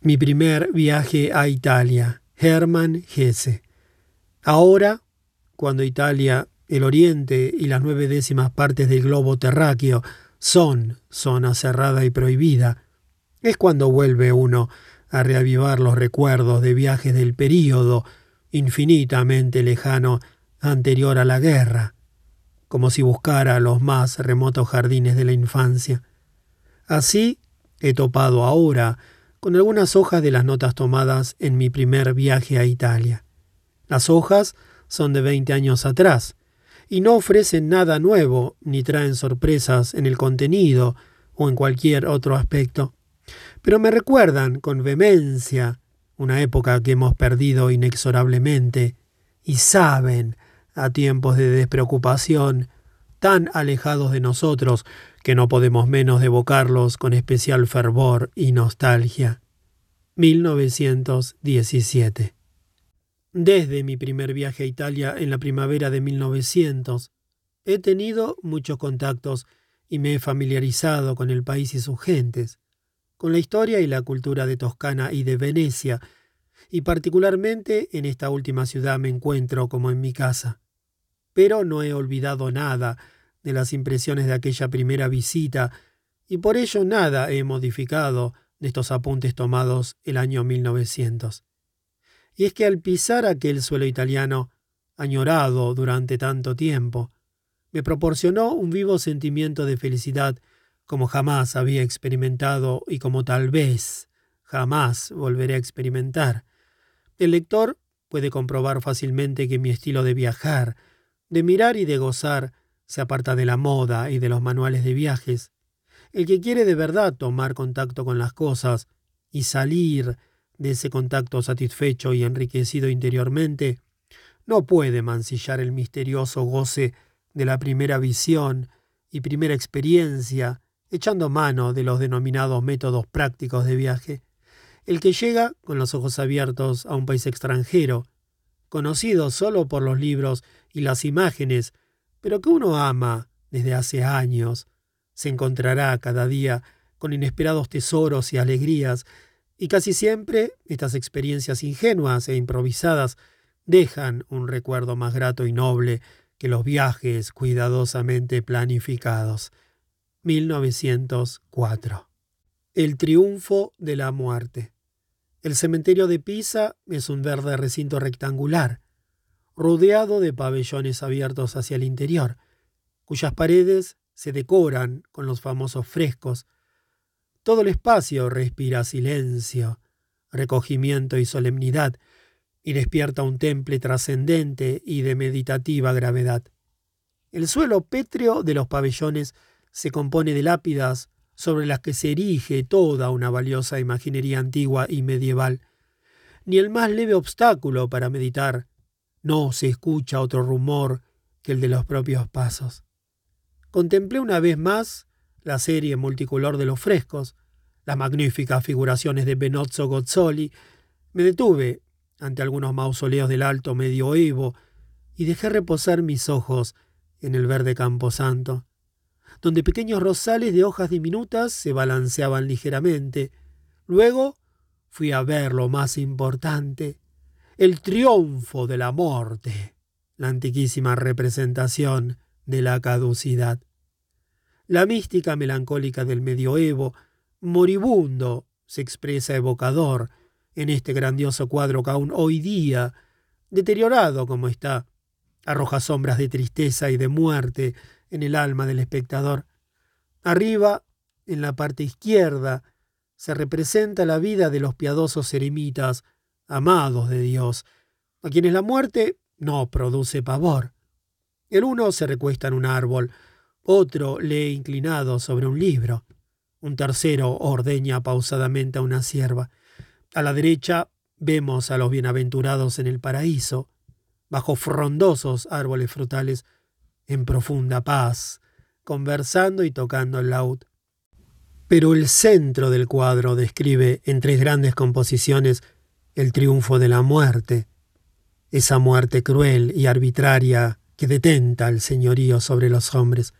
Mi primer viaje a Italia, Hermann Hesse. Ahora, cuando Italia, el Oriente y las nueve décimas partes del globo terráqueo son zona cerrada y prohibida, es cuando vuelve uno a reavivar los recuerdos de viajes del período infinitamente lejano anterior a la guerra, como si buscara los más remotos jardines de la infancia. Así he topado ahora con algunas hojas de las notas tomadas en mi primer viaje a Italia. Las hojas son de veinte años atrás, y no ofrecen nada nuevo ni traen sorpresas en el contenido o en cualquier otro aspecto, pero me recuerdan con vehemencia una época que hemos perdido inexorablemente, y saben, a tiempos de despreocupación, tan alejados de nosotros que no podemos menos de evocarlos con especial fervor y nostalgia. 1917 desde mi primer viaje a Italia en la primavera de 1900, he tenido muchos contactos y me he familiarizado con el país y sus gentes, con la historia y la cultura de Toscana y de Venecia, y particularmente en esta última ciudad me encuentro como en mi casa. Pero no he olvidado nada de las impresiones de aquella primera visita, y por ello nada he modificado de estos apuntes tomados el año 1900 y es que al pisar aquel suelo italiano, añorado durante tanto tiempo, me proporcionó un vivo sentimiento de felicidad como jamás había experimentado y como tal vez jamás volveré a experimentar. El lector puede comprobar fácilmente que mi estilo de viajar, de mirar y de gozar, se aparta de la moda y de los manuales de viajes. El que quiere de verdad tomar contacto con las cosas y salir de ese contacto satisfecho y enriquecido interiormente, no puede mancillar el misterioso goce de la primera visión y primera experiencia, echando mano de los denominados métodos prácticos de viaje. El que llega con los ojos abiertos a un país extranjero, conocido solo por los libros y las imágenes, pero que uno ama desde hace años, se encontrará cada día con inesperados tesoros y alegrías y casi siempre estas experiencias ingenuas e improvisadas dejan un recuerdo más grato y noble que los viajes cuidadosamente planificados. 1904. El triunfo de la muerte. El cementerio de Pisa es un verde recinto rectangular, rodeado de pabellones abiertos hacia el interior, cuyas paredes se decoran con los famosos frescos todo el espacio respira silencio, recogimiento y solemnidad, y despierta un temple trascendente y de meditativa gravedad. El suelo pétreo de los pabellones se compone de lápidas sobre las que se erige toda una valiosa imaginería antigua y medieval. Ni el más leve obstáculo para meditar. No se escucha otro rumor que el de los propios pasos. Contemplé una vez más la serie multicolor de los frescos, las magníficas figuraciones de Benozzo Gozzoli, me detuve ante algunos mausoleos del alto medioevo y dejé reposar mis ojos en el verde camposanto, donde pequeños rosales de hojas diminutas se balanceaban ligeramente. Luego fui a ver lo más importante, el triunfo de la muerte, la antiquísima representación de la caducidad. La mística melancólica del medioevo, moribundo, se expresa evocador en este grandioso cuadro que aún hoy día, deteriorado como está, arroja sombras de tristeza y de muerte en el alma del espectador. Arriba, en la parte izquierda, se representa la vida de los piadosos eremitas, amados de Dios, a quienes la muerte no produce pavor. El uno se recuesta en un árbol, otro lee inclinado sobre un libro. Un tercero ordeña pausadamente a una sierva. A la derecha vemos a los bienaventurados en el paraíso, bajo frondosos árboles frutales, en profunda paz, conversando y tocando el laúd. Pero el centro del cuadro describe en tres grandes composiciones el triunfo de la muerte, esa muerte cruel y arbitraria que detenta el señorío sobre los hombres.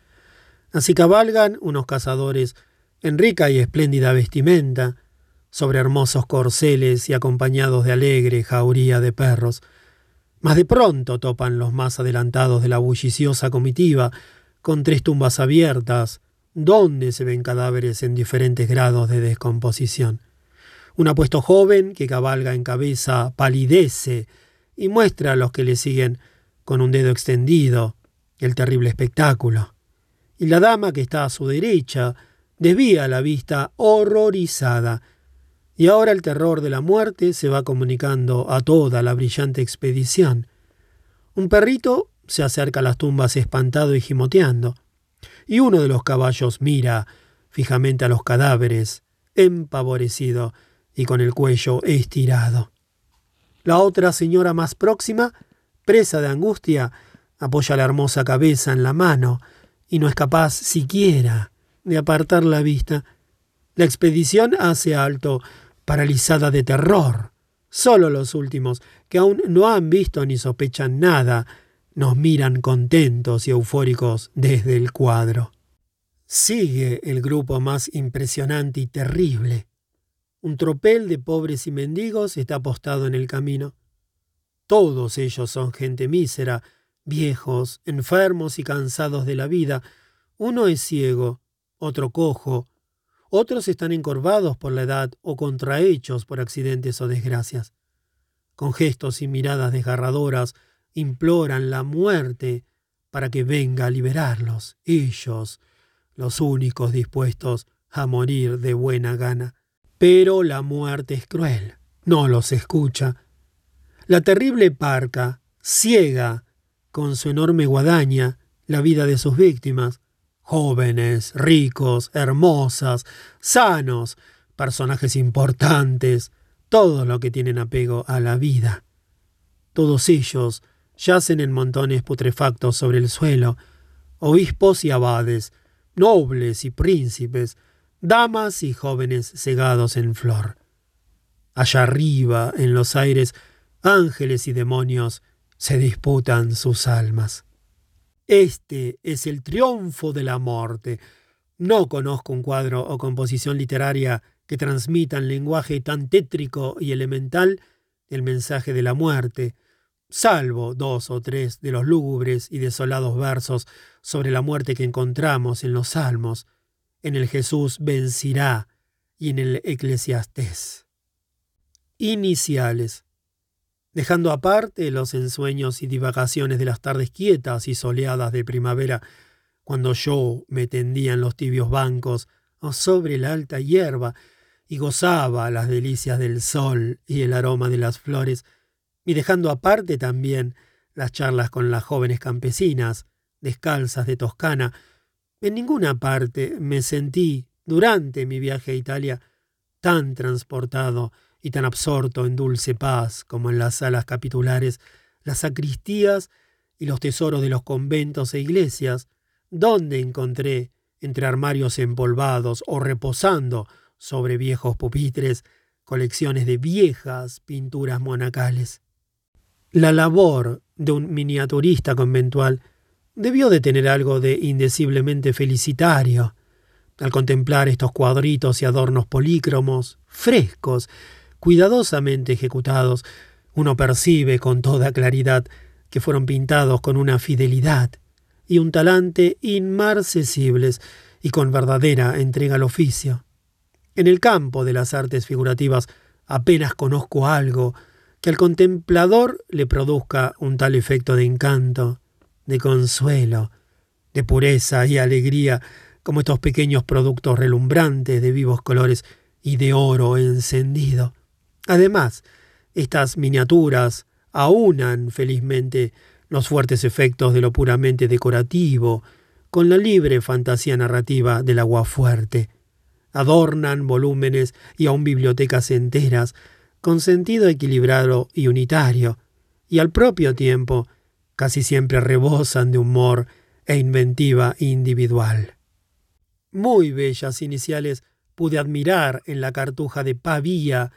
Así cabalgan unos cazadores en rica y espléndida vestimenta, sobre hermosos corceles y acompañados de alegre jauría de perros. Mas de pronto topan los más adelantados de la bulliciosa comitiva, con tres tumbas abiertas, donde se ven cadáveres en diferentes grados de descomposición. Un apuesto joven que cabalga en cabeza palidece y muestra a los que le siguen con un dedo extendido el terrible espectáculo. Y la dama que está a su derecha desvía la vista horrorizada. Y ahora el terror de la muerte se va comunicando a toda la brillante expedición. Un perrito se acerca a las tumbas espantado y gimoteando, y uno de los caballos mira fijamente a los cadáveres, empavorecido y con el cuello estirado. La otra señora más próxima, presa de angustia, apoya la hermosa cabeza en la mano y no es capaz siquiera de apartar la vista. La expedición hace alto, paralizada de terror. Solo los últimos, que aún no han visto ni sospechan nada, nos miran contentos y eufóricos desde el cuadro. Sigue el grupo más impresionante y terrible. Un tropel de pobres y mendigos está apostado en el camino. Todos ellos son gente mísera, viejos, enfermos y cansados de la vida. Uno es ciego, otro cojo, otros están encorvados por la edad o contrahechos por accidentes o desgracias. Con gestos y miradas desgarradoras imploran la muerte para que venga a liberarlos, ellos, los únicos dispuestos a morir de buena gana. Pero la muerte es cruel, no los escucha. La terrible parca ciega con su enorme guadaña la vida de sus víctimas, jóvenes, ricos, hermosas, sanos, personajes importantes, todo lo que tienen apego a la vida. Todos ellos yacen en montones putrefactos sobre el suelo, obispos y abades, nobles y príncipes, damas y jóvenes cegados en flor. Allá arriba, en los aires, ángeles y demonios se disputan sus almas. Este es el triunfo de la muerte. No conozco un cuadro o composición literaria que transmitan lenguaje tan tétrico y elemental el mensaje de la muerte, salvo dos o tres de los lúgubres y desolados versos sobre la muerte que encontramos en los Salmos, en el Jesús vencirá y en el Eclesiastés. Iniciales dejando aparte los ensueños y divagaciones de las tardes quietas y soleadas de primavera, cuando yo me tendía en los tibios bancos o sobre la alta hierba y gozaba las delicias del sol y el aroma de las flores, y dejando aparte también las charlas con las jóvenes campesinas, descalzas de Toscana, en ninguna parte me sentí, durante mi viaje a Italia, tan transportado y tan absorto en dulce paz como en las salas capitulares, las sacristías y los tesoros de los conventos e iglesias, donde encontré, entre armarios empolvados o reposando sobre viejos pupitres, colecciones de viejas pinturas monacales. La labor de un miniaturista conventual debió de tener algo de indeciblemente felicitario. Al contemplar estos cuadritos y adornos polícromos, frescos, cuidadosamente ejecutados, uno percibe con toda claridad que fueron pintados con una fidelidad y un talante inmarcesibles y con verdadera entrega al oficio. En el campo de las artes figurativas apenas conozco algo que al contemplador le produzca un tal efecto de encanto, de consuelo, de pureza y alegría como estos pequeños productos relumbrantes de vivos colores y de oro encendido. Además, estas miniaturas aunan felizmente los fuertes efectos de lo puramente decorativo con la libre fantasía narrativa del fuerte. Adornan volúmenes y aun bibliotecas enteras con sentido equilibrado y unitario, y al propio tiempo casi siempre rebosan de humor e inventiva individual. Muy bellas iniciales pude admirar en la cartuja de Pavía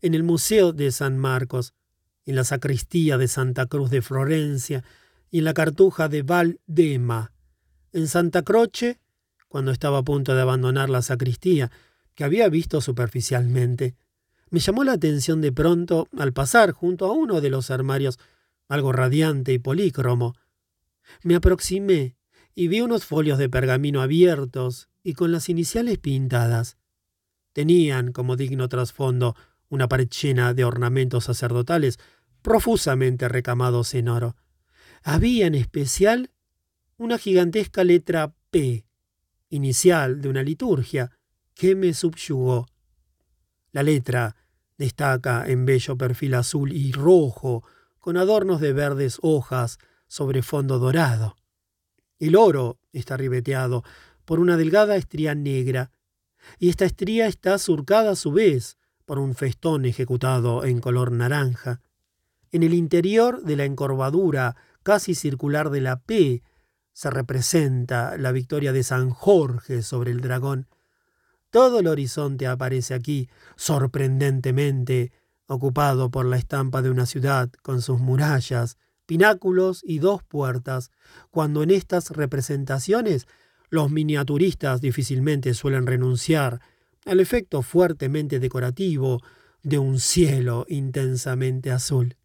en el Museo de San Marcos, en la sacristía de Santa Cruz de Florencia y en la cartuja de Valdema. En Santa Croce, cuando estaba a punto de abandonar la sacristía, que había visto superficialmente, Me llamó la atención de pronto al pasar junto a uno de los armarios, algo radiante y polícromo. Me aproximé y vi unos folios de pergamino abiertos y con las iniciales pintadas. Tenían como digno trasfondo una pared llena de ornamentos sacerdotales profusamente recamados en oro. Había en especial una gigantesca letra P, inicial de una liturgia, que me subyugó. La letra destaca en bello perfil azul y rojo, con adornos de verdes hojas sobre fondo dorado. El oro está ribeteado por una delgada estría negra, y esta estría está surcada a su vez por un festón ejecutado en color naranja. En el interior de la encorvadura casi circular de la P se representa la victoria de San Jorge sobre el dragón. Todo el horizonte aparece aquí, sorprendentemente, ocupado por la estampa de una ciudad con sus murallas, pináculos y dos puertas, cuando en estas representaciones los miniaturistas difícilmente suelen renunciar al efecto fuertemente decorativo de un cielo intensamente azul.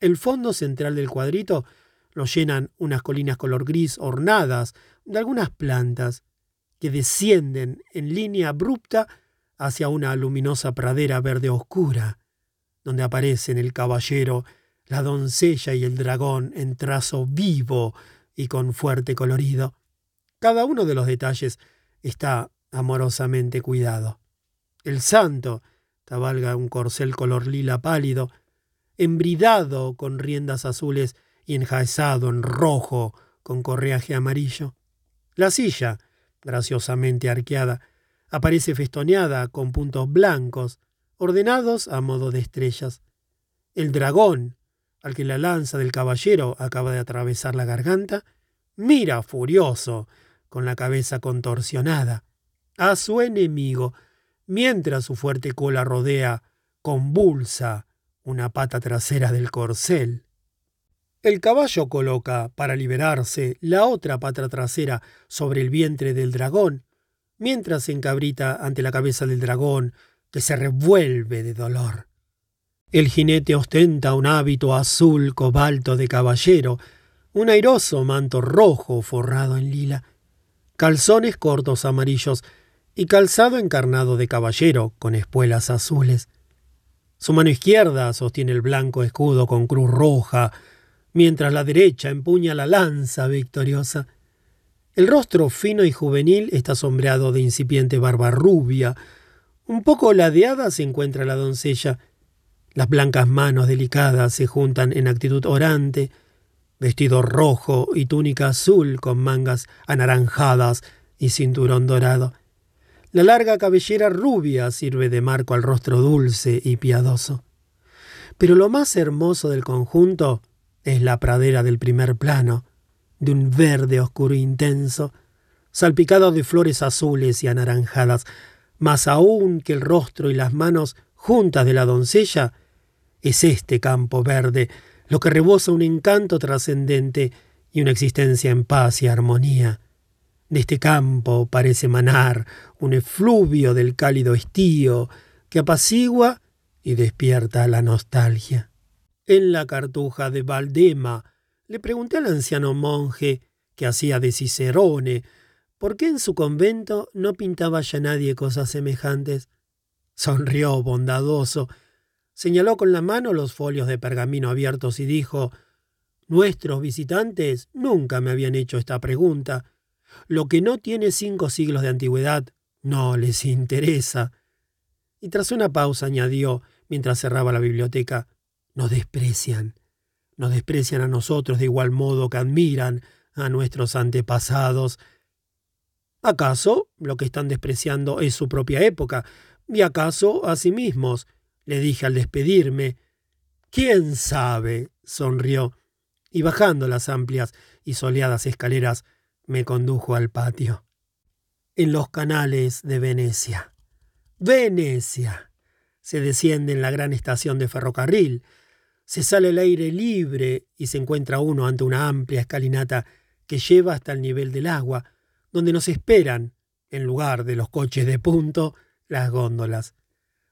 El fondo central del cuadrito lo llenan unas colinas color gris ornadas de algunas plantas que descienden en línea abrupta hacia una luminosa pradera verde oscura, donde aparecen el caballero, la doncella y el dragón en trazo vivo y con fuerte colorido. Cada uno de los detalles está amorosamente cuidado. El santo cabalga un corcel color lila pálido, embridado con riendas azules y enjaezado en rojo con correaje amarillo. La silla, graciosamente arqueada, aparece festoneada con puntos blancos, ordenados a modo de estrellas. El dragón, al que la lanza del caballero acaba de atravesar la garganta, mira furioso, con la cabeza contorsionada, a su enemigo, mientras su fuerte cola rodea, convulsa, una pata trasera del corcel. El caballo coloca, para liberarse, la otra pata trasera sobre el vientre del dragón, mientras se encabrita ante la cabeza del dragón, que se revuelve de dolor. El jinete ostenta un hábito azul cobalto de caballero, un airoso manto rojo forrado en lila, calzones cortos amarillos y calzado encarnado de caballero con espuelas azules. Su mano izquierda sostiene el blanco escudo con cruz roja, mientras la derecha empuña la lanza victoriosa. El rostro fino y juvenil está sombreado de incipiente barba rubia. Un poco ladeada se encuentra la doncella. Las blancas manos delicadas se juntan en actitud orante, vestido rojo y túnica azul con mangas anaranjadas y cinturón dorado. La larga cabellera rubia sirve de marco al rostro dulce y piadoso. Pero lo más hermoso del conjunto es la pradera del primer plano, de un verde oscuro e intenso, salpicado de flores azules y anaranjadas, más aún que el rostro y las manos juntas de la doncella, es este campo verde lo que rebosa un encanto trascendente y una existencia en paz y armonía. De este campo parece manar un efluvio del cálido estío que apacigua y despierta la nostalgia. En la cartuja de Valdema le pregunté al anciano monje que hacía de Cicerone por qué en su convento no pintaba ya nadie cosas semejantes. Sonrió bondadoso Señaló con la mano los folios de pergamino abiertos y dijo Nuestros visitantes nunca me habían hecho esta pregunta. Lo que no tiene cinco siglos de antigüedad no les interesa. Y tras una pausa añadió, mientras cerraba la biblioteca, nos desprecian. Nos desprecian a nosotros de igual modo que admiran a nuestros antepasados. ¿Acaso lo que están despreciando es su propia época? ¿Y acaso a sí mismos? le dije al despedirme. ¿Quién sabe? sonrió, y bajando las amplias y soleadas escaleras me condujo al patio. En los canales de Venecia. Venecia. Se desciende en la gran estación de ferrocarril, se sale al aire libre y se encuentra uno ante una amplia escalinata que lleva hasta el nivel del agua, donde nos esperan, en lugar de los coches de punto, las góndolas.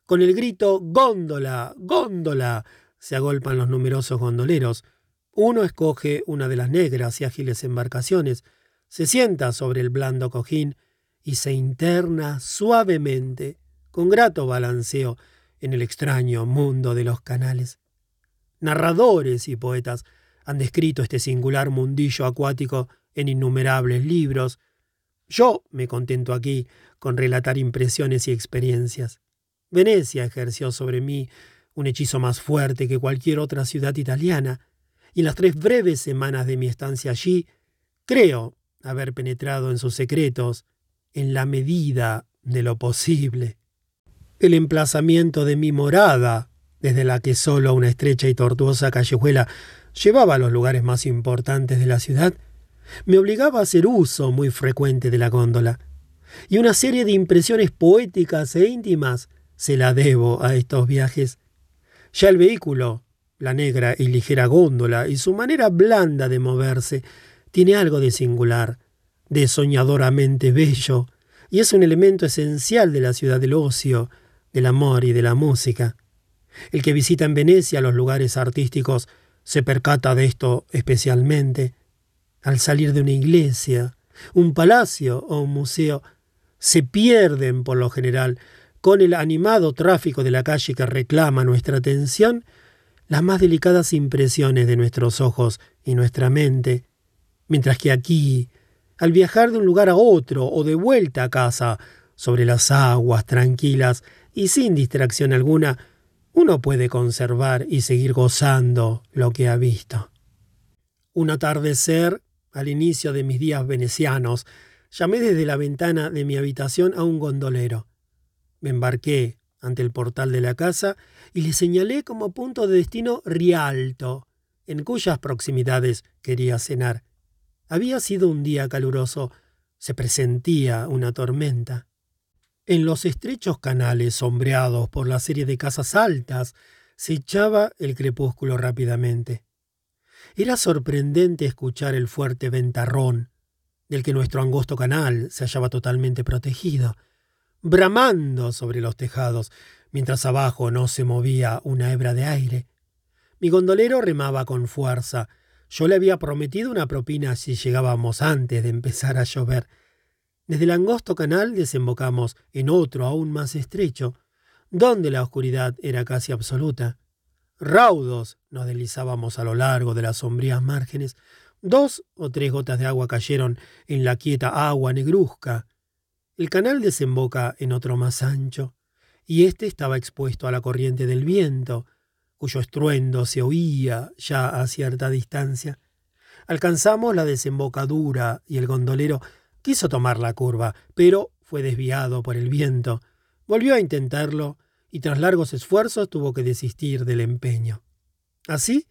Con el grito ¡Góndola! ¡Góndola! se agolpan los numerosos gondoleros. Uno escoge una de las negras y ágiles embarcaciones, se sienta sobre el blando cojín y se interna suavemente, con grato balanceo, en el extraño mundo de los canales. Narradores y poetas han descrito este singular mundillo acuático en innumerables libros. Yo me contento aquí con relatar impresiones y experiencias. Venecia ejerció sobre mí un hechizo más fuerte que cualquier otra ciudad italiana, y en las tres breves semanas de mi estancia allí, creo haber penetrado en sus secretos en la medida de lo posible. El emplazamiento de mi morada, desde la que solo una estrecha y tortuosa callejuela llevaba a los lugares más importantes de la ciudad, me obligaba a hacer uso muy frecuente de la góndola, y una serie de impresiones poéticas e íntimas se la debo a estos viajes. Ya el vehículo, la negra y ligera góndola y su manera blanda de moverse, tiene algo de singular, de soñadoramente bello, y es un elemento esencial de la ciudad del ocio, del amor y de la música. El que visita en Venecia los lugares artísticos se percata de esto especialmente. Al salir de una iglesia, un palacio o un museo, se pierden por lo general con el animado tráfico de la calle que reclama nuestra atención las más delicadas impresiones de nuestros ojos y nuestra mente, mientras que aquí, al viajar de un lugar a otro o de vuelta a casa, sobre las aguas tranquilas y sin distracción alguna, uno puede conservar y seguir gozando lo que ha visto. Un atardecer, al inicio de mis días venecianos, llamé desde la ventana de mi habitación a un gondolero. Me embarqué ante el portal de la casa y le señalé como punto de destino Rialto, en cuyas proximidades quería cenar. Había sido un día caluroso, se presentía una tormenta. En los estrechos canales sombreados por la serie de casas altas se echaba el crepúsculo rápidamente. Era sorprendente escuchar el fuerte ventarrón, del que nuestro angosto canal se hallaba totalmente protegido, bramando sobre los tejados, mientras abajo no se movía una hebra de aire. Mi gondolero remaba con fuerza, yo le había prometido una propina si llegábamos antes de empezar a llover. Desde el angosto canal desembocamos en otro aún más estrecho, donde la oscuridad era casi absoluta. Raudos nos deslizábamos a lo largo de las sombrías márgenes. Dos o tres gotas de agua cayeron en la quieta agua negruzca. El canal desemboca en otro más ancho, y éste estaba expuesto a la corriente del viento, cuyo estruendo se oía ya a cierta distancia. Alcanzamos la desembocadura y el gondolero quiso tomar la curva, pero fue desviado por el viento. Volvió a intentarlo y tras largos esfuerzos tuvo que desistir del empeño. Así,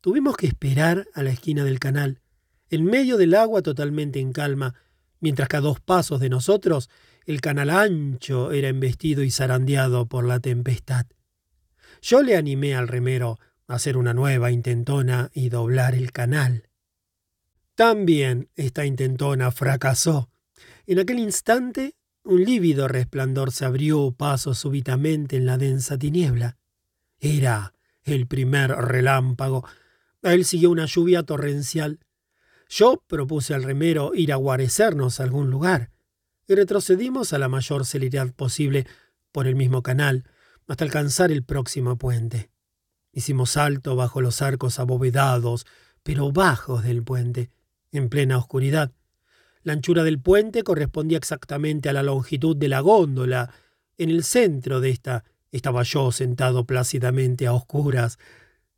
tuvimos que esperar a la esquina del canal, en medio del agua totalmente en calma, mientras que a dos pasos de nosotros el canal ancho era embestido y zarandeado por la tempestad. Yo le animé al remero a hacer una nueva intentona y doblar el canal. También esta intentona fracasó. En aquel instante un lívido resplandor se abrió paso súbitamente en la densa tiniebla. Era el primer relámpago. A él siguió una lluvia torrencial. Yo propuse al remero ir a guarecernos a algún lugar, y retrocedimos a la mayor celeridad posible por el mismo canal, hasta alcanzar el próximo puente. Hicimos salto bajo los arcos abovedados, pero bajos del puente, en plena oscuridad. La anchura del puente correspondía exactamente a la longitud de la góndola. En el centro de esta estaba yo sentado plácidamente a oscuras.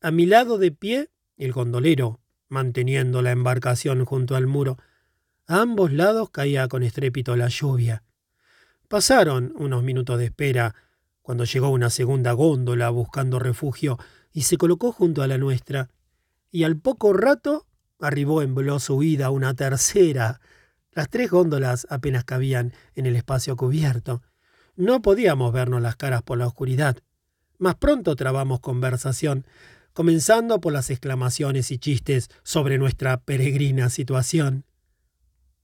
A mi lado de pie, el gondolero, manteniendo la embarcación junto al muro. A ambos lados caía con estrépito la lluvia. Pasaron unos minutos de espera cuando llegó una segunda góndola buscando refugio y se colocó junto a la nuestra, y al poco rato arribó en veloz huida una tercera. Las tres góndolas apenas cabían en el espacio cubierto. No podíamos vernos las caras por la oscuridad. Más pronto trabamos conversación, comenzando por las exclamaciones y chistes sobre nuestra peregrina situación.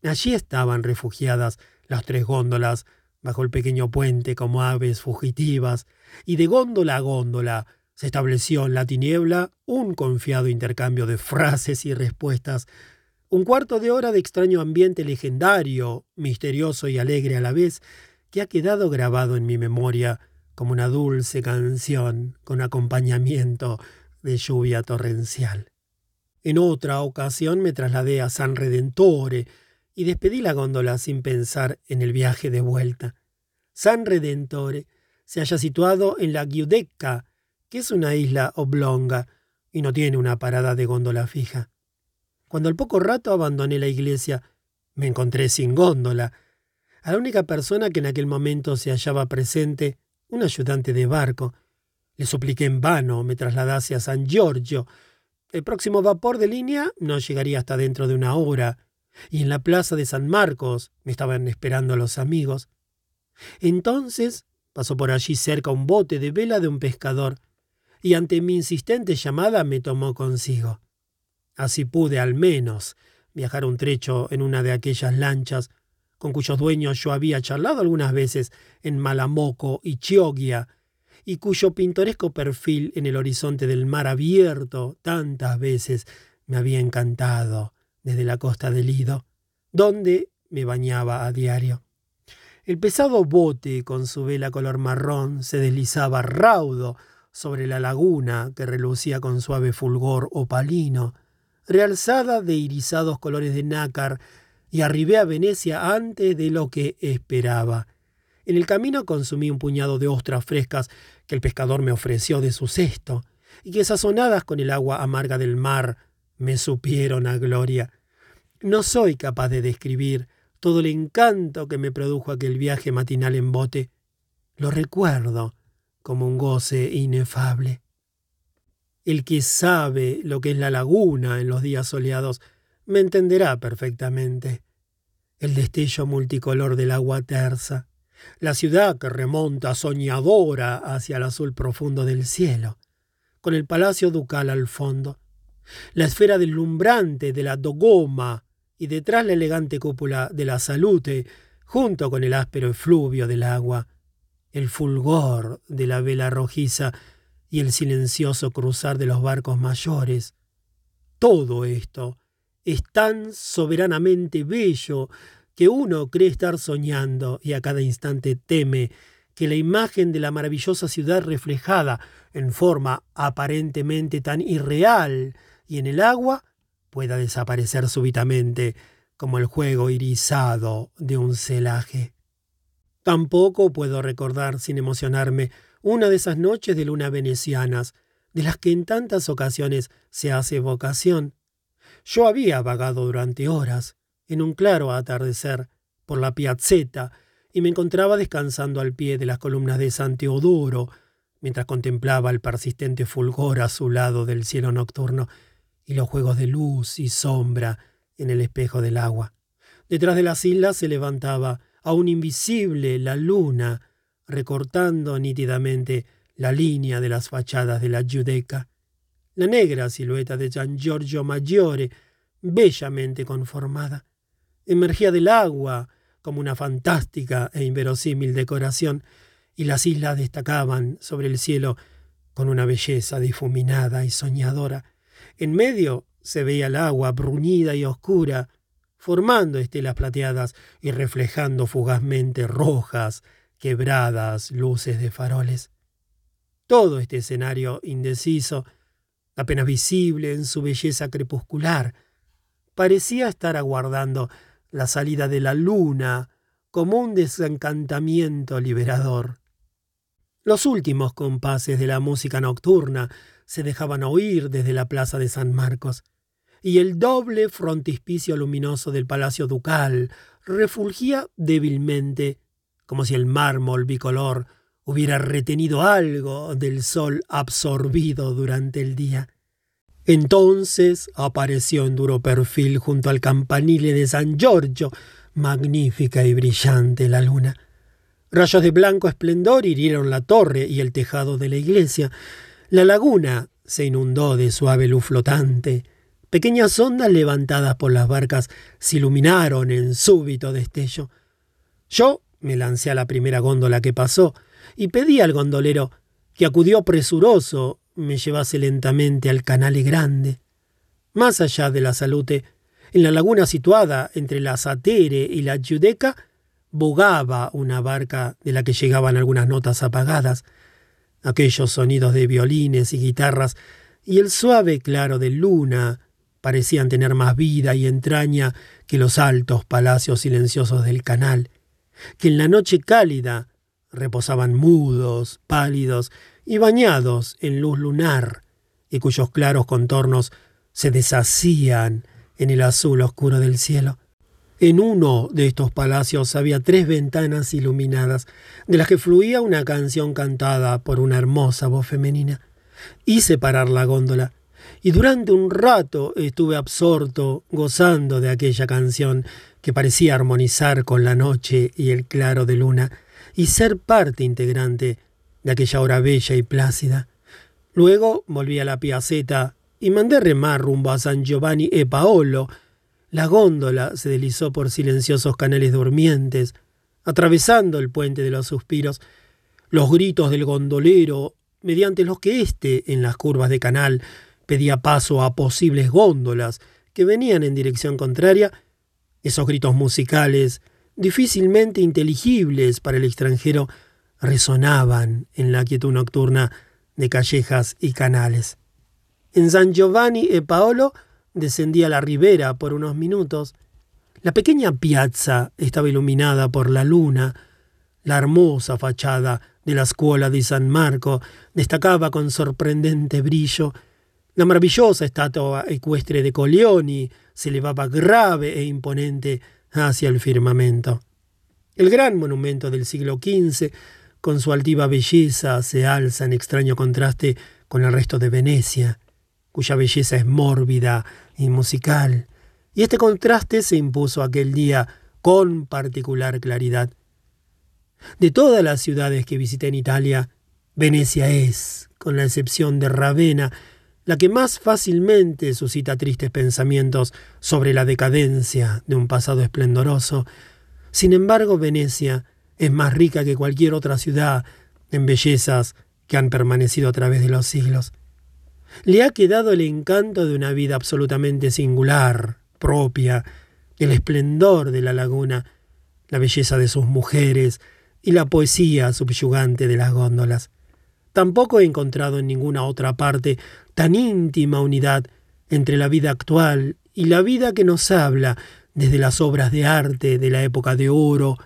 Allí estaban refugiadas las tres góndolas bajo el pequeño puente como aves fugitivas, y de góndola a góndola se estableció en la tiniebla un confiado intercambio de frases y respuestas, un cuarto de hora de extraño ambiente legendario, misterioso y alegre a la vez, que ha quedado grabado en mi memoria como una dulce canción con acompañamiento de lluvia torrencial. En otra ocasión me trasladé a San Redentore y despedí la góndola sin pensar en el viaje de vuelta. San Redentore se halla situado en la Giudecca, que es una isla oblonga y no tiene una parada de góndola fija. Cuando al poco rato abandoné la iglesia, me encontré sin góndola. A la única persona que en aquel momento se hallaba presente, un ayudante de barco, le supliqué en vano me trasladase a San Giorgio. El próximo vapor de línea no llegaría hasta dentro de una hora, y en la plaza de San Marcos me estaban esperando los amigos. Entonces pasó por allí cerca un bote de vela de un pescador, y ante mi insistente llamada me tomó consigo. Así pude al menos viajar un trecho en una de aquellas lanchas con cuyos dueños yo había charlado algunas veces en Malamoco y Chioggia, y cuyo pintoresco perfil en el horizonte del mar abierto tantas veces me había encantado desde la costa del Lido, donde me bañaba a diario. El pesado bote con su vela color marrón se deslizaba raudo sobre la laguna que relucía con suave fulgor opalino, realzada de irisados colores de nácar, y arribé a Venecia antes de lo que esperaba. En el camino consumí un puñado de ostras frescas que el pescador me ofreció de su cesto, y que sazonadas con el agua amarga del mar me supieron a gloria. No soy capaz de describir todo el encanto que me produjo aquel viaje matinal en bote. Lo recuerdo como un goce inefable. El que sabe lo que es la laguna en los días soleados me entenderá perfectamente. El destello multicolor del agua tersa, la ciudad que remonta soñadora hacia el azul profundo del cielo, con el palacio ducal al fondo, la esfera deslumbrante de la dogoma y detrás la elegante cúpula de la salute, junto con el áspero efluvio del agua, el fulgor de la vela rojiza y el silencioso cruzar de los barcos mayores. Todo esto es tan soberanamente bello que uno cree estar soñando y a cada instante teme que la imagen de la maravillosa ciudad reflejada en forma aparentemente tan irreal y en el agua pueda desaparecer súbitamente como el juego irisado de un celaje. Tampoco puedo recordar sin emocionarme una de esas noches de luna venecianas, de las que en tantas ocasiones se hace evocación. Yo había vagado durante horas, en un claro atardecer, por la piazzetta, y me encontraba descansando al pie de las columnas de San Teodoro, mientras contemplaba el persistente fulgor azulado del cielo nocturno y los juegos de luz y sombra en el espejo del agua. Detrás de las islas se levantaba, aún invisible, la luna, recortando nítidamente la línea de las fachadas de la Giudecca. La negra silueta de San Giorgio Maggiore, bellamente conformada, emergía del agua como una fantástica e inverosímil decoración, y las islas destacaban sobre el cielo con una belleza difuminada y soñadora. En medio se veía el agua bruñida y oscura, formando estelas plateadas y reflejando fugazmente rojas quebradas luces de faroles. Todo este escenario indeciso, apenas visible en su belleza crepuscular, parecía estar aguardando la salida de la luna como un desencantamiento liberador. Los últimos compases de la música nocturna se dejaban oír desde la plaza de San Marcos, y el doble frontispicio luminoso del palacio ducal refulgía débilmente como si el mármol bicolor hubiera retenido algo del sol absorbido durante el día. Entonces apareció en duro perfil junto al campanile de San Giorgio, magnífica y brillante la luna. Rayos de blanco esplendor hirieron la torre y el tejado de la iglesia. La laguna se inundó de suave luz flotante. Pequeñas ondas levantadas por las barcas se iluminaron en súbito destello. Yo me lancé a la primera góndola que pasó y pedí al gondolero que acudió presuroso me llevase lentamente al canale grande. Más allá de la salute, en la laguna situada entre la Satere y la Giudeca, bogaba una barca de la que llegaban algunas notas apagadas, aquellos sonidos de violines y guitarras y el suave claro de luna parecían tener más vida y entraña que los altos palacios silenciosos del canal, que en la noche cálida reposaban mudos, pálidos y bañados en luz lunar, y cuyos claros contornos se deshacían en el azul oscuro del cielo. En uno de estos palacios había tres ventanas iluminadas, de las que fluía una canción cantada por una hermosa voz femenina. Hice parar la góndola, y durante un rato estuve absorto, gozando de aquella canción que parecía armonizar con la noche y el claro de luna, y ser parte integrante de aquella hora bella y plácida. Luego volví a la piaceta y mandé remar rumbo a San Giovanni e Paolo. La góndola se deslizó por silenciosos canales durmientes, atravesando el puente de los suspiros. Los gritos del gondolero, mediante los que éste, en las curvas de canal, pedía paso a posibles góndolas que venían en dirección contraria, esos gritos musicales, difícilmente inteligibles para el extranjero, resonaban en la quietud nocturna de callejas y canales. En San Giovanni e Paolo descendía la ribera por unos minutos. La pequeña piazza estaba iluminada por la luna. La hermosa fachada de la escuela de San Marco destacaba con sorprendente brillo. La maravillosa estatua ecuestre de Coleoni se elevaba grave e imponente hacia el firmamento. El gran monumento del siglo XV con su altiva belleza, se alza en extraño contraste con el resto de Venecia, cuya belleza es mórbida y musical. Y este contraste se impuso aquel día con particular claridad. De todas las ciudades que visité en Italia, Venecia es, con la excepción de Ravenna, la que más fácilmente suscita tristes pensamientos sobre la decadencia de un pasado esplendoroso. Sin embargo, Venecia es más rica que cualquier otra ciudad en bellezas que han permanecido a través de los siglos. Le ha quedado el encanto de una vida absolutamente singular, propia, el esplendor de la laguna, la belleza de sus mujeres y la poesía subyugante de las góndolas. Tampoco he encontrado en ninguna otra parte tan íntima unidad entre la vida actual y la vida que nos habla desde las obras de arte de la época de oro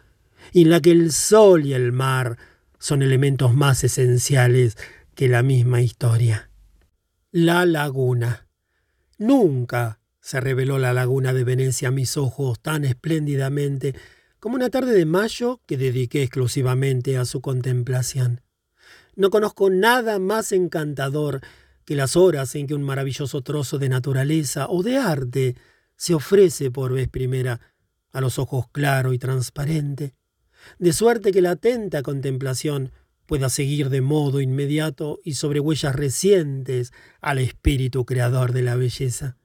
en la que el sol y el mar son elementos más esenciales que la misma historia. La laguna. Nunca se reveló la laguna de Venecia a mis ojos tan espléndidamente como una tarde de mayo que dediqué exclusivamente a su contemplación. No conozco nada más encantador que las horas en que un maravilloso trozo de naturaleza o de arte se ofrece por vez primera a los ojos claro y transparente, de suerte que la atenta contemplación pueda seguir de modo inmediato y sobre huellas recientes al espíritu creador de la belleza.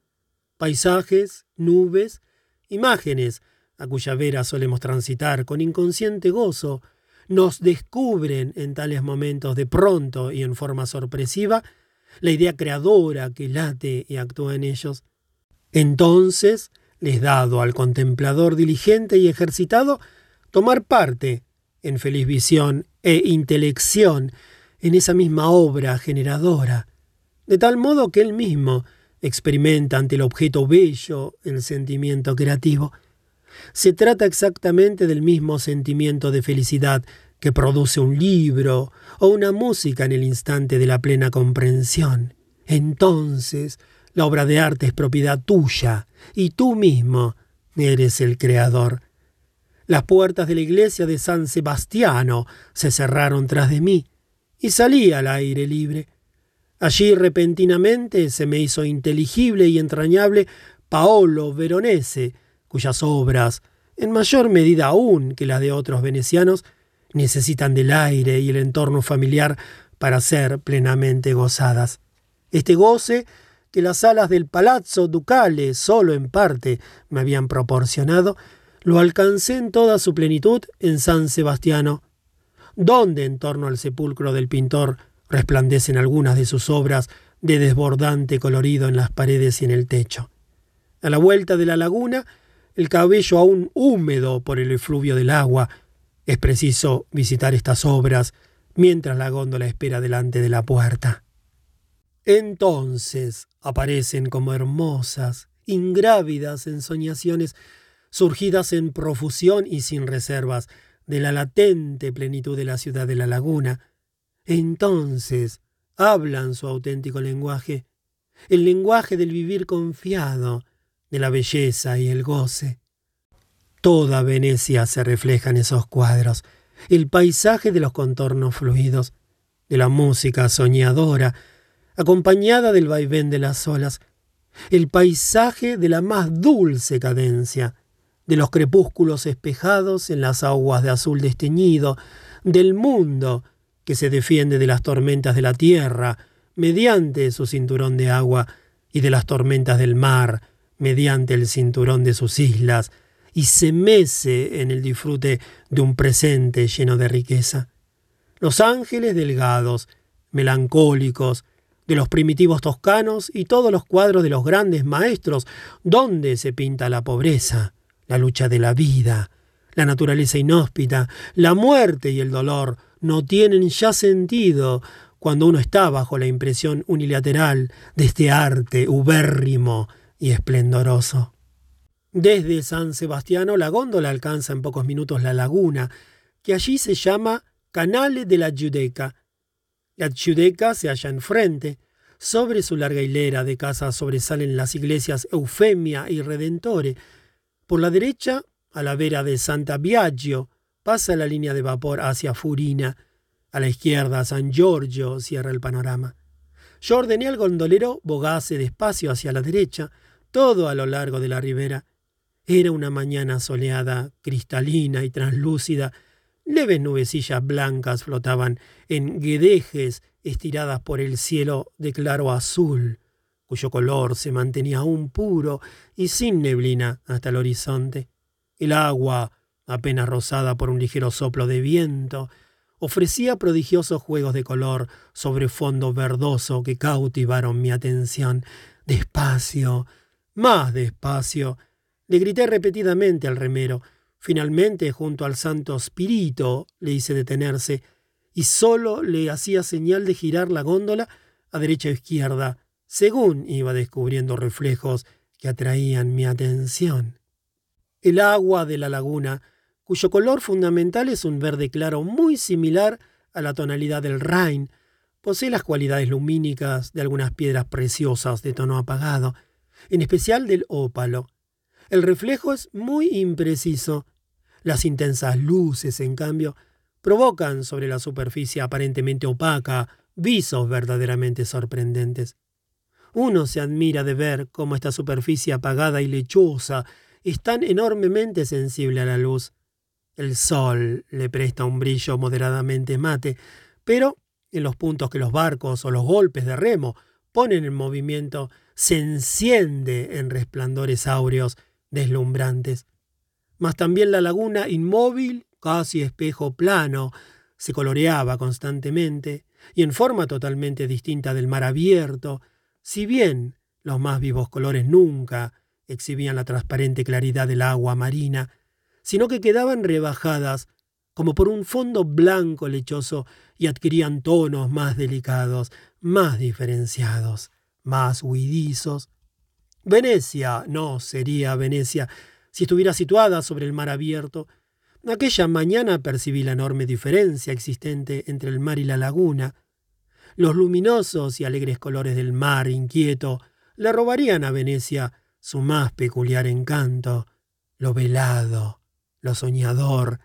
Paisajes, nubes, imágenes, a cuya vera solemos transitar con inconsciente gozo, nos descubren en tales momentos de pronto y en forma sorpresiva la idea creadora que late y actúa en ellos. Entonces les dado al contemplador diligente y ejercitado tomar parte en feliz visión e intelección en esa misma obra generadora, de tal modo que él mismo experimenta ante el objeto bello el sentimiento creativo. Se trata exactamente del mismo sentimiento de felicidad que produce un libro o una música en el instante de la plena comprensión. Entonces, la obra de arte es propiedad tuya y tú mismo eres el creador. Las puertas de la iglesia de San Sebastiano se cerraron tras de mí y salí al aire libre. Allí repentinamente se me hizo inteligible y entrañable Paolo Veronese, cuyas obras, en mayor medida aún que las de otros venecianos, necesitan del aire y el entorno familiar para ser plenamente gozadas. Este goce que las salas del Palazzo Ducale solo en parte me habían proporcionado, lo alcancé en toda su plenitud en San Sebastiano, donde en torno al sepulcro del pintor resplandecen algunas de sus obras de desbordante colorido en las paredes y en el techo. A la vuelta de la laguna, el cabello aún húmedo por el efluvio del agua, es preciso visitar estas obras mientras la góndola espera delante de la puerta. Entonces aparecen como hermosas, ingrávidas ensoñaciones, surgidas en profusión y sin reservas, de la latente plenitud de la ciudad de la laguna. Entonces hablan su auténtico lenguaje, el lenguaje del vivir confiado, de la belleza y el goce. Toda Venecia se refleja en esos cuadros, el paisaje de los contornos fluidos, de la música soñadora, acompañada del vaivén de las olas, el paisaje de la más dulce cadencia, de los crepúsculos espejados en las aguas de azul desteñido, del mundo que se defiende de las tormentas de la tierra mediante su cinturón de agua y de las tormentas del mar mediante el cinturón de sus islas, y se mece en el disfrute de un presente lleno de riqueza. Los ángeles delgados, melancólicos, de los primitivos toscanos y todos los cuadros de los grandes maestros, donde se pinta la pobreza, la lucha de la vida, la naturaleza inhóspita, la muerte y el dolor, no tienen ya sentido cuando uno está bajo la impresión unilateral de este arte ubérrimo y esplendoroso. Desde San Sebastiano la góndola alcanza en pocos minutos la laguna, que allí se llama Canale de la Giudecca. La Giudecca se halla enfrente. Sobre su larga hilera de casas sobresalen las iglesias Eufemia y Redentore. Por la derecha, a la vera de Santa Biagio, pasa la línea de vapor hacia Furina. A la izquierda, San Giorgio cierra el panorama. Yo ordené al gondolero bogase despacio hacia la derecha, todo a lo largo de la ribera. Era una mañana soleada, cristalina y translúcida. Leves nubecillas blancas flotaban en guedejes estiradas por el cielo de claro azul, cuyo color se mantenía aún puro y sin neblina hasta el horizonte. El agua, apenas rozada por un ligero soplo de viento, ofrecía prodigiosos juegos de color sobre fondo verdoso que cautivaron mi atención. Despacio, más despacio, le grité repetidamente al remero. Finalmente, junto al Santo Spirito, le hice detenerse y solo le hacía señal de girar la góndola a derecha o izquierda, según iba descubriendo reflejos que atraían mi atención. El agua de la laguna, cuyo color fundamental es un verde claro muy similar a la tonalidad del Rhin, posee las cualidades lumínicas de algunas piedras preciosas de tono apagado, en especial del ópalo. El reflejo es muy impreciso. Las intensas luces, en cambio, provocan sobre la superficie aparentemente opaca visos verdaderamente sorprendentes. Uno se admira de ver cómo esta superficie apagada y lechosa es tan enormemente sensible a la luz. El sol le presta un brillo moderadamente mate, pero en los puntos que los barcos o los golpes de remo ponen en movimiento, se enciende en resplandores áureos deslumbrantes. Mas también la laguna inmóvil, casi espejo plano, se coloreaba constantemente y en forma totalmente distinta del mar abierto, si bien los más vivos colores nunca exhibían la transparente claridad del agua marina, sino que quedaban rebajadas como por un fondo blanco lechoso y adquirían tonos más delicados, más diferenciados, más huidizos, Venecia no sería Venecia si estuviera situada sobre el mar abierto. Aquella mañana percibí la enorme diferencia existente entre el mar y la laguna. Los luminosos y alegres colores del mar inquieto le robarían a Venecia su más peculiar encanto, lo velado, lo soñador,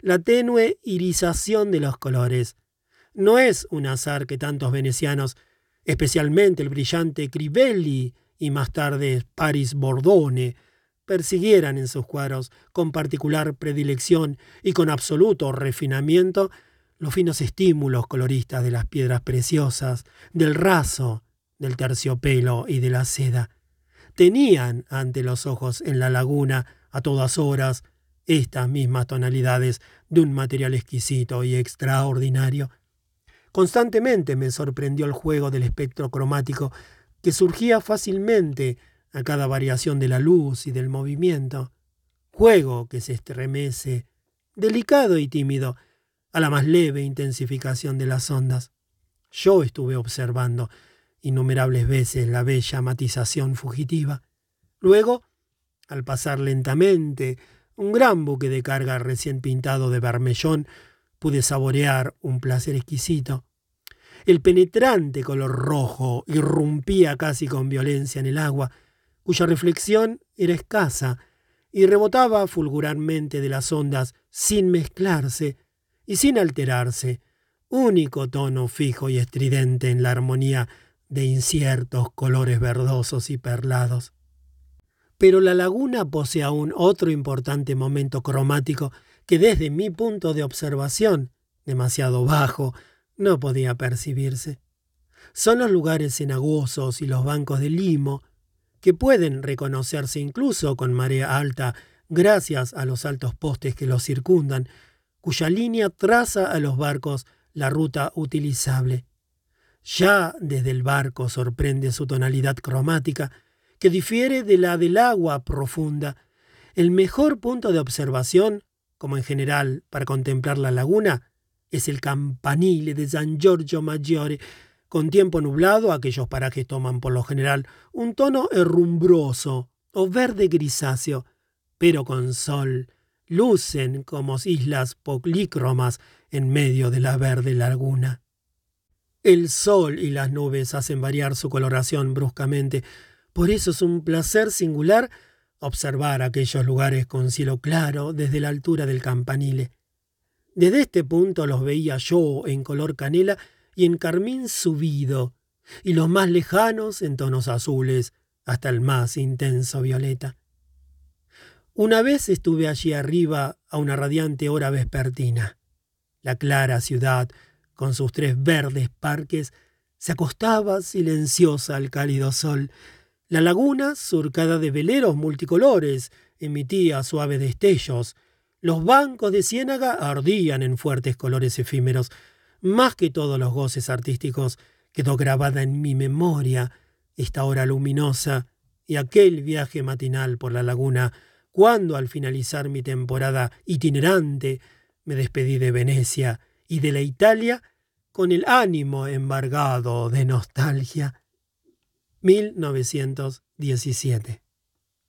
la tenue irisación de los colores. No es un azar que tantos venecianos, especialmente el brillante Crivelli, y más tarde Paris Bordone, persiguieran en sus cuadros con particular predilección y con absoluto refinamiento los finos estímulos coloristas de las piedras preciosas, del raso, del terciopelo y de la seda. Tenían ante los ojos en la laguna, a todas horas, estas mismas tonalidades de un material exquisito y extraordinario. Constantemente me sorprendió el juego del espectro cromático que surgía fácilmente a cada variación de la luz y del movimiento, juego que se estremece, delicado y tímido, a la más leve intensificación de las ondas. Yo estuve observando innumerables veces la bella matización fugitiva. Luego, al pasar lentamente un gran buque de carga recién pintado de vermellón, pude saborear un placer exquisito. El penetrante color rojo irrumpía casi con violencia en el agua, cuya reflexión era escasa y rebotaba fulguralmente de las ondas sin mezclarse y sin alterarse, único tono fijo y estridente en la armonía de inciertos colores verdosos y perlados. Pero la laguna posee aún otro importante momento cromático que desde mi punto de observación, demasiado bajo, no podía percibirse. Son los lugares cenagosos y los bancos de limo, que pueden reconocerse incluso con marea alta gracias a los altos postes que los circundan, cuya línea traza a los barcos la ruta utilizable. Ya desde el barco sorprende su tonalidad cromática, que difiere de la del agua profunda. El mejor punto de observación, como en general para contemplar la laguna, es el campanile de San Giorgio Maggiore, con tiempo nublado, aquellos parajes toman por lo general un tono herrumbroso o verde grisáceo, pero con sol lucen como islas polícromas en medio de la verde laguna. El sol y las nubes hacen variar su coloración bruscamente, por eso es un placer singular observar aquellos lugares con cielo claro desde la altura del campanile. Desde este punto los veía yo en color canela y en carmín subido, y los más lejanos en tonos azules, hasta el más intenso violeta. Una vez estuve allí arriba a una radiante hora vespertina. La clara ciudad, con sus tres verdes parques, se acostaba silenciosa al cálido sol. La laguna, surcada de veleros multicolores, emitía suaves destellos. Los bancos de ciénaga ardían en fuertes colores efímeros. Más que todos los goces artísticos, quedó grabada en mi memoria esta hora luminosa y aquel viaje matinal por la laguna, cuando al finalizar mi temporada itinerante me despedí de Venecia y de la Italia con el ánimo embargado de nostalgia. 1917